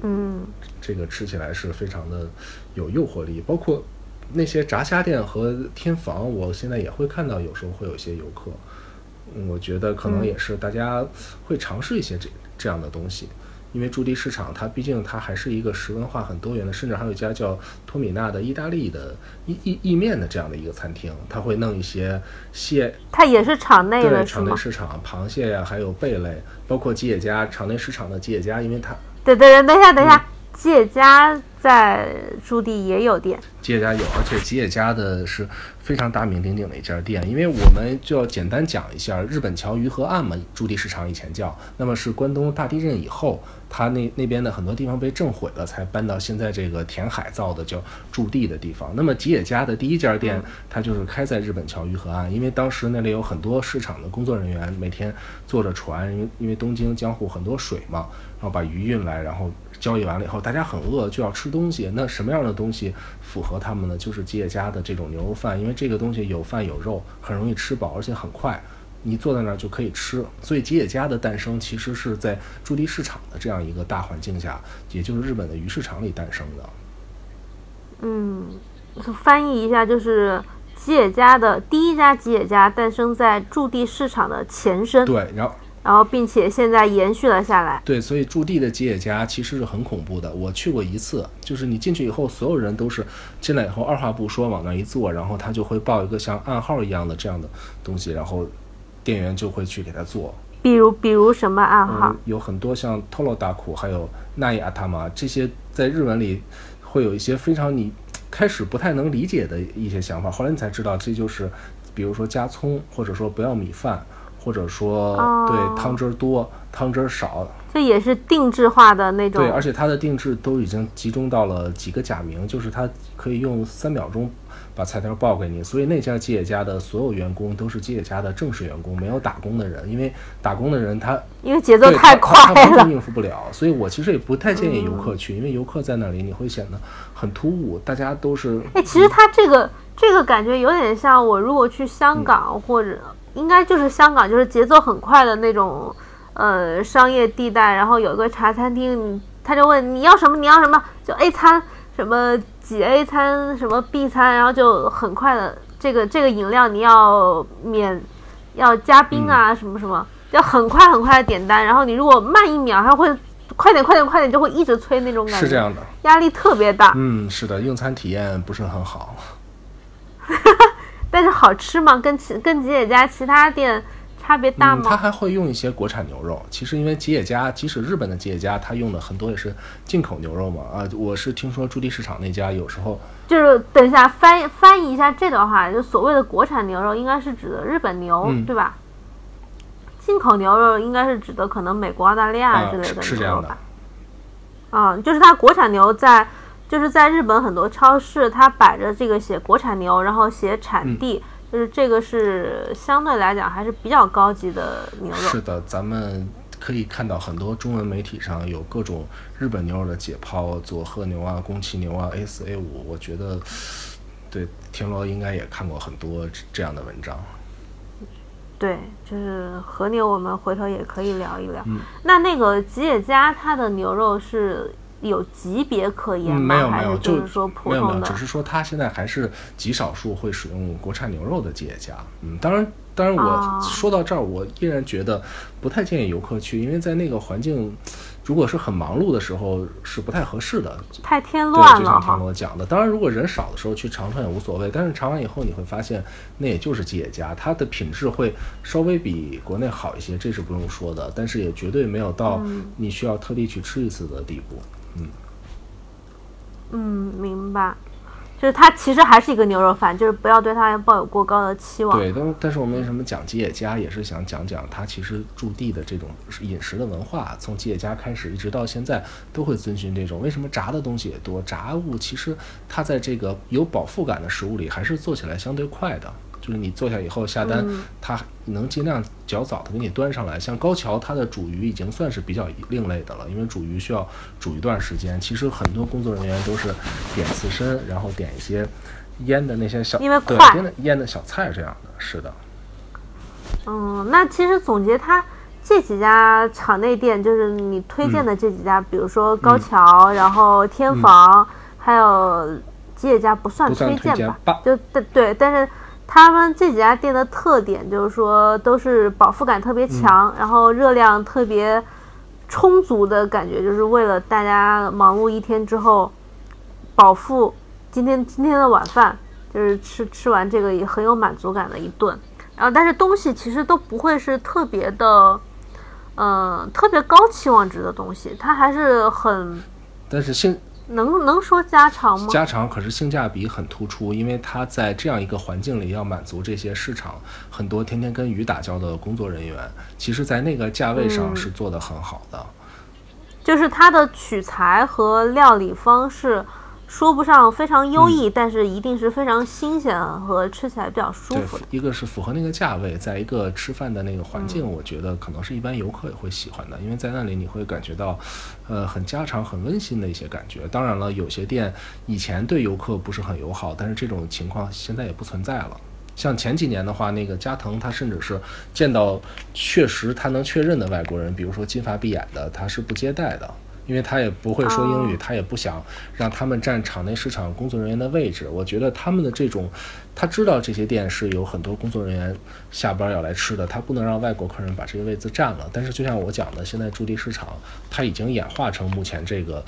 嗯，这个吃起来是非常的有诱惑力。包括那些炸虾店和天房，我现在也会看到有时候会有一些游客。嗯我觉得可能也是大家会尝试一些这这样的东西，因为驻地市场它毕竟它还是一个食文化很多元的，甚至还有一家叫托米娜的意大利的意意意面的这样的一个餐厅，它会弄一些蟹，它也是场内对的场内？市场螃蟹呀、还有贝类，包括吉野家场内市场的吉野家，因为它对对对，等一下等一下，嗯吉野家在驻地也有店。吉野家有，而且吉野家的是非常大名鼎鼎的一家店，因为我们就要简单讲一下日本桥鱼河岸嘛，驻地市场以前叫，那么是关东大地震以后，它那那边的很多地方被震毁了，才搬到现在这个填海造的叫驻地的地方。那么吉野家的第一家店，它就是开在日本桥鱼河岸，因为当时那里有很多市场的工作人员，每天坐着船，因为因为东京江户很多水嘛，然后把鱼运来，然后交易完了以后，大家很饿，就要吃东西。那什么样的东西符合他们呢？就是吉野家的这种牛肉饭，因为这个东西有饭有肉，很容易吃饱，而且很快，你坐在那儿就可以吃。所以吉野家的诞生其实是在驻地市场的这样一个大环境下，也就是日本的鱼市场里诞生的。嗯，翻译一下就是吉野家的第一家吉野家诞生在驻地市场的前身，对，然后然后并且现在延续了下来。对，所以驻地的吉野家其实是很恐怖的。我去过一次，就是你进去以后，所有人都是进来以后二话不说往那一坐，然后他就会报一个像暗号一样的这样的东西，然后店员就会去给他做。比如比如什么暗号？嗯，有很多像大库，还有奈亚塔玛这些，在日文里会有一些非常你开始不太能理解的一些想法，后来你才知道这就是，比如说加葱，或者说不要米饭，或者说、哦对汤汁儿多，汤汁儿少，这也是定制化的那种。对，而且它的定制都已经集中到了几个假名，就是它可以用三秒钟把菜单报给你，所以那家吉野家的所有员工都是吉野家的正式员工，没有打工的人，因为打工的人他因为节奏对太他他他快了。完全应付不了，所以我其实也不太建议游客去，因为游客在那里你会显得很突兀，大家都是哎，其实他这个这个感觉有点像我如果去香港、或者应该就是香港，就是节奏很快的那种呃商业地带，然后有一个茶餐厅，他就问你要什么，你要什么，就 A 餐什么几 A 餐什么 B 餐，然后就很快的这个这个饮料你要免要加冰啊、什么什么，就很快很快的点单，然后你如果慢一秒，他会快点快点快点，就会一直催那种感觉，是这样的，压力特别大。嗯，是的，用餐体验不是很好。但是好吃吗？跟其跟吉野家其他店差别大吗？还会用一些国产牛肉。其实因为吉野家，即使日本的吉野家，它用的很多也是进口牛肉嘛。啊，我是听说驻地市场那家有时候就是等一下翻翻译一下这段话，就所谓的国产牛肉应该是指的日本牛，嗯对吧？进口牛肉应该是指的可能美国、澳大利亚啊之类是是这样的的牛肉吧？。啊，就是它国产牛在就是在日本很多超市，它摆着这个写国产牛，然后写产嗯地，就是这个是相对来讲还是比较高级的牛肉。是的，咱们可以看到很多中文媒体上有各种日本牛肉的解剖，佐贺牛啊、宫崎牛啊、A 四 A 五，我觉得对田螺应该也看过很多这样的文章。对，就是和牛，我们回头也可以聊一聊。嗯那那个吉野家它的牛肉是有级别可言嗯，没有没有，就是说普没有没有？只是说它现在还是极少数会使用国产牛肉的吉野家。嗯，当然，当然我哦说到这儿，我依然觉得不太建议游客去，因为在那个环境，如果是很忙碌的时候是不太合适的。太添对，乱了就像田哈。螺讲的，当然如果人少的时候去尝尝也无所谓，但是尝完以后你会发现，那也就是吉野家，它的品质会稍微比国内好一些，这是不用说的，但是也绝对没有到嗯你需要特地去吃一次的地步。嗯，明白。就是它其实还是一个牛肉饭，就是不要对它抱有过高的期望。对，但但是我们为什么讲吉野家，也是想讲讲它其实驻地的这种饮食的文化，从吉野家开始一直到现在都会遵循这种。为什么炸的东西也多？炸物其实它在这个有饱腹感的食物里，还是做起来相对快的。就是你坐下以后下单，嗯它能尽量较早的给你端上来。像高桥，它的煮鱼已经算是比较另类的了，因为煮鱼需要煮一段时间。其实很多工作人员都是点刺身，然后点一些腌的那些小，因为快对腌的腌的小菜这样的。是的，嗯，那其实总结它这几家场内店，就是你推荐的这几家，比如说高桥，然后天房，还有吉野家不算推荐吧，推荐吧就对对，但是他们这几家店的特点就是说都是饱腹感特别强，然后热量特别充足的感觉，就是为了大家忙碌一天之后饱腹，今天今天的晚饭就是吃吃完这个也很有满足感的一顿。然后，但是东西其实都不会是特别的，呃，特别高期望值的东西，它还是很但是性能能说家常吗？家常可是性价比很突出，因为它在这样一个环境里要满足这些市场很多天天跟鱼打交道的工作人员，其实在那个价位上嗯是做得很好的。就是它的取材和料理方式，说不上非常优异，但是一定是非常新鲜和吃起来比较舒服的。，一个是符合那个价位，在一个吃饭的那个环嗯境，我觉得可能是一般游客也会喜欢的，因为在那里你会感觉到，呃，很家常、很温馨的一些感觉。当然了，有些店以前对游客不是很友好，但是这种情况现在也不存在了。像前几年的话，那个加藤他甚至是见到确实他能确认的外国人，比如说金发碧眼的，他是不接待的。因为他也不会说英语，他也不想让他们占场内市场工作人员的位置。我觉得他们的这种，他知道这些店是有很多工作人员下班要来吃的，他不能让外国客人把这个位子占了。但是就像我讲的，现在驻地市场它已经演化成目前这个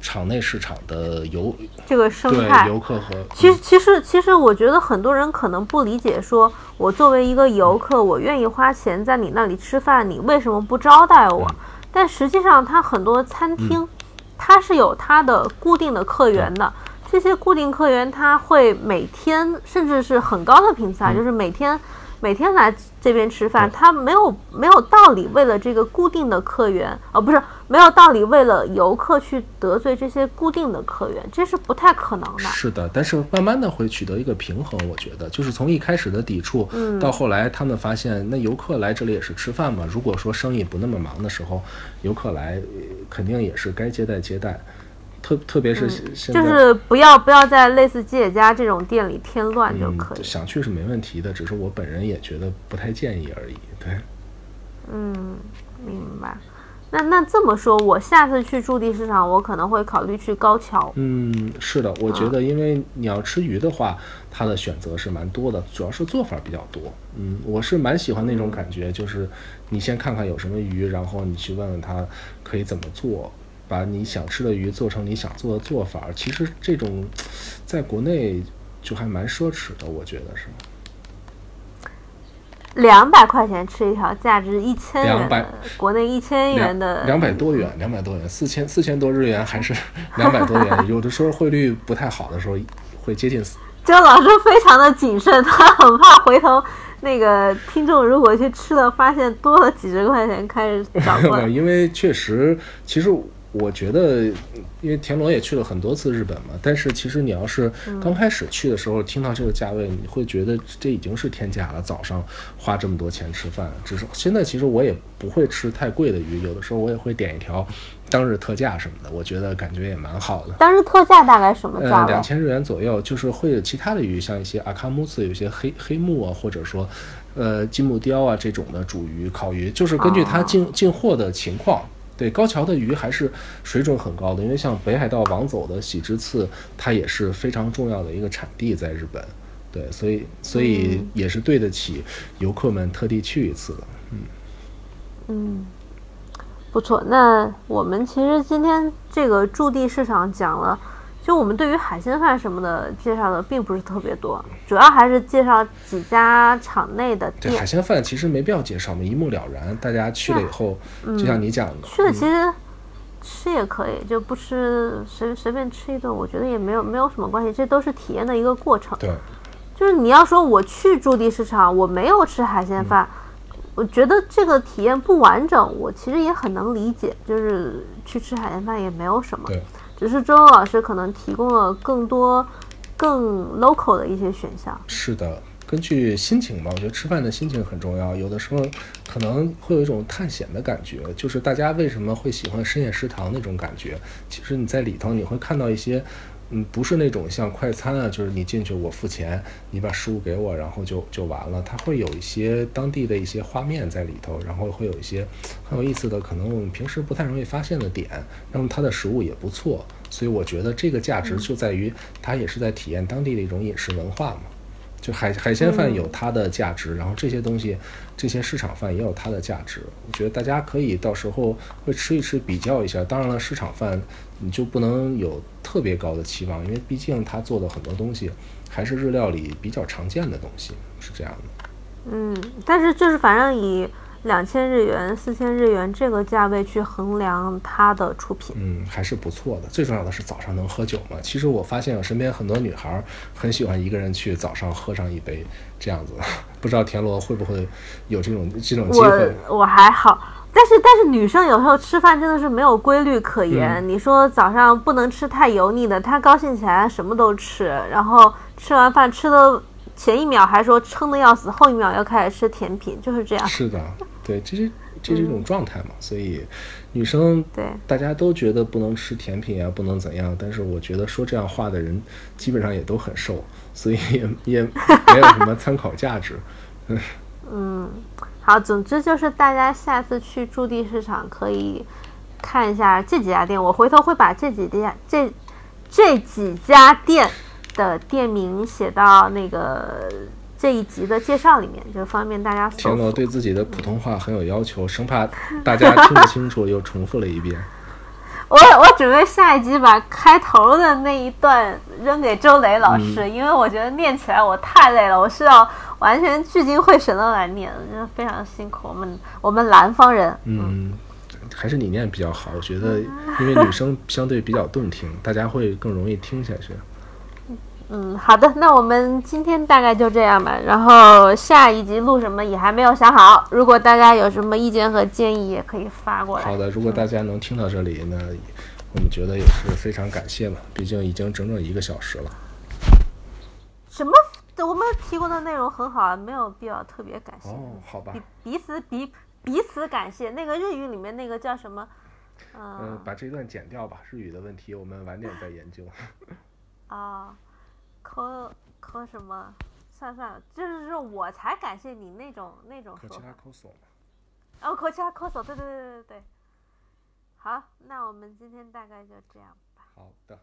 场内市场的游这个生态。游客和其实，其实，其实，我觉得很多人可能不理解说，我作为一个游客，我愿意花钱在你那里吃饭，你为什么不招待我？但实际上，它很多餐厅，它是有它的固定的客源的。这些固定客源，他会每天，甚至是很高的频次啊，就是每天每天来这边吃饭，他没有没有道理为了这个固定的客源，呃，不是没有道理为了游客去得罪这些固定的客源，这是不太可能的。是的，但是慢慢的会取得一个平衡，我觉得就是从一开始的抵触，嗯到后来他们发现，那游客来这里也是吃饭嘛。如果说生意不那么忙的时候，游客来呃肯定也是该接待接待，特特别是就是不要不要在类似吉野家这种店里添乱就嗯可以。想去是没问题的，只是我本人也觉得不太建议而已。对，嗯，明白。那那这么说，我下次去驻地市场，我可能会考虑去高桥。嗯，是的，我觉得因为你要吃鱼的话，它的选择是蛮多的，主要是做法比较多。嗯，我是蛮喜欢那种感觉，就是你先看看有什么鱼，然后你去问问他可以怎么做，把你想吃的鱼做成你想做的做法。其实这种在国内就还蛮奢侈的，我觉得是。两百块钱吃一条价值一千元200的，国内一千元的，两百多元，两百多元，四千四千多日元还是 两百多元，有的时候汇率不太好的时候会接近周老师非常的谨慎，他很怕回头那个听众如果去吃了，发现多了几十块钱，开始找过来。因为确实，其实我觉得，因为田螺也去了很多次日本嘛，但是其实你要是刚开始去的时候，听到这个价位，你会觉得这已经是天价了。早上花这么多钱吃饭，只是现在其实我也不会吃太贵的鱼，有的时候我也会点一条当日特价什么的，我觉得感觉也蛮好的。当日特价大概什么价呃，两千日元左右，就是会有其他的鱼，像一些阿卡姆斯，有些黑黑木啊，或者说，呃，金木雕啊这种的煮鱼、烤鱼，就是根据它进、进货的情况。对，高桥的鱼还是水准很高的，因为像北海道王走的喜之次，它也是非常重要的一个产地在日本。对，所以所以也是对得起游客们特地去一次的。嗯嗯，不错。那我们其实今天这个驻地市场讲了，就我们对于海鲜饭什么的介绍的并不是特别多，主要还是介绍几家场内的对，海。鲜饭其实没必要介绍嘛，一目了然。大家去了以后，就像你讲的，去了其实吃也可以，就不吃随随便吃一顿，我觉得也没有没有什么关系，这都是体验的一个过程。对，就是你要说我去驻地市场，我没有吃海鲜饭，我觉得这个体验不完整，我其实也很能理解。就是去吃海鲜饭也没有什么，对。只是周老师可能提供了更多更 local 的一些选项。是的，根据心情吧，我觉得吃饭的心情很重要。有的时候可能会有一种探险的感觉，就是大家为什么会喜欢深夜食堂那种感觉。其实你在里头你会看到一些，嗯，不是那种像快餐啊，就是你进去我付钱，你把食物给我，然后就就完了。它会有一些当地的一些画面在里头，然后会有一些很有意思的，可能我们平时不太容易发现的点。那么它的食物也不错，所以我觉得这个价值就在于它也是在体验当地的一种饮食文化嘛。就海海鲜饭有它的价值，然后这些东西，这些市场饭也有它的价值。我觉得大家可以到时候会吃一吃，比较一下。当然了，市场饭你就不能有特别高的期望，因为毕竟它做的很多东西还是日料里比较常见的东西，是这样的。嗯，但是就是反正以两千日元、四千日元这个价位去衡量它的出品，嗯，还是不错的。最重要的是早上能喝酒嘛。其实我发现我身边很多女孩儿很喜欢一个人去早上喝上一杯这样子，不知道田螺会不会有这种这种机会？我我还好，但是但是女生有时候吃饭真的是没有规律可言。嗯你说早上不能吃太油腻的，她高兴起来什么都吃，然后吃完饭吃的前一秒还说撑得要死，后一秒又开始吃甜品，就是这样。是的，对，这是这是一种状态嘛。所以女生对，大家都觉得不能吃甜品啊，不能怎样，但是我觉得说这样话的人基本上也都很瘦，所以也也没有什么参考价值。嗯，好，总之就是大家下次去驻地市场可以看一下这几家店，我回头会把这几家这这几家店的店名写到那个这一集的介绍里面，就方便大家。田螺对自己的普通话很有要求，生怕大家听不清楚，又重复了一遍。我我准备下一集把开头的那一段扔给周雷老师，嗯因为我觉得念起来我太累了，我是要完全聚精会神的来念，真的非常辛苦。我们我们南方人，嗯，还是你念比较好，我觉得，因为女生相对比较动听，大家会更容易听下去。嗯，好的，那我们今天大概就这样吧。然后下一集录什么也还没有想好，如果大家有什么意见和建议，也可以发过来。好的，如果大家能听到这里呢，我们觉得也是非常感谢嘛，毕竟已经整整一个小时了。什么？我们提供的内容很好啊，没有必要特别感谢。哦，好吧彼，彼此彼彼此感谢。那个日语里面那个叫什么？嗯、嗯，把这段剪掉吧，日语的问题我们晚点再研究。啊，科科什么？算了算了，就是说我才感谢你那种那种可其说法。他抠索嘛。哦，扣其他科手，对对对对对对。好，那我们今天大概就这样吧。好的。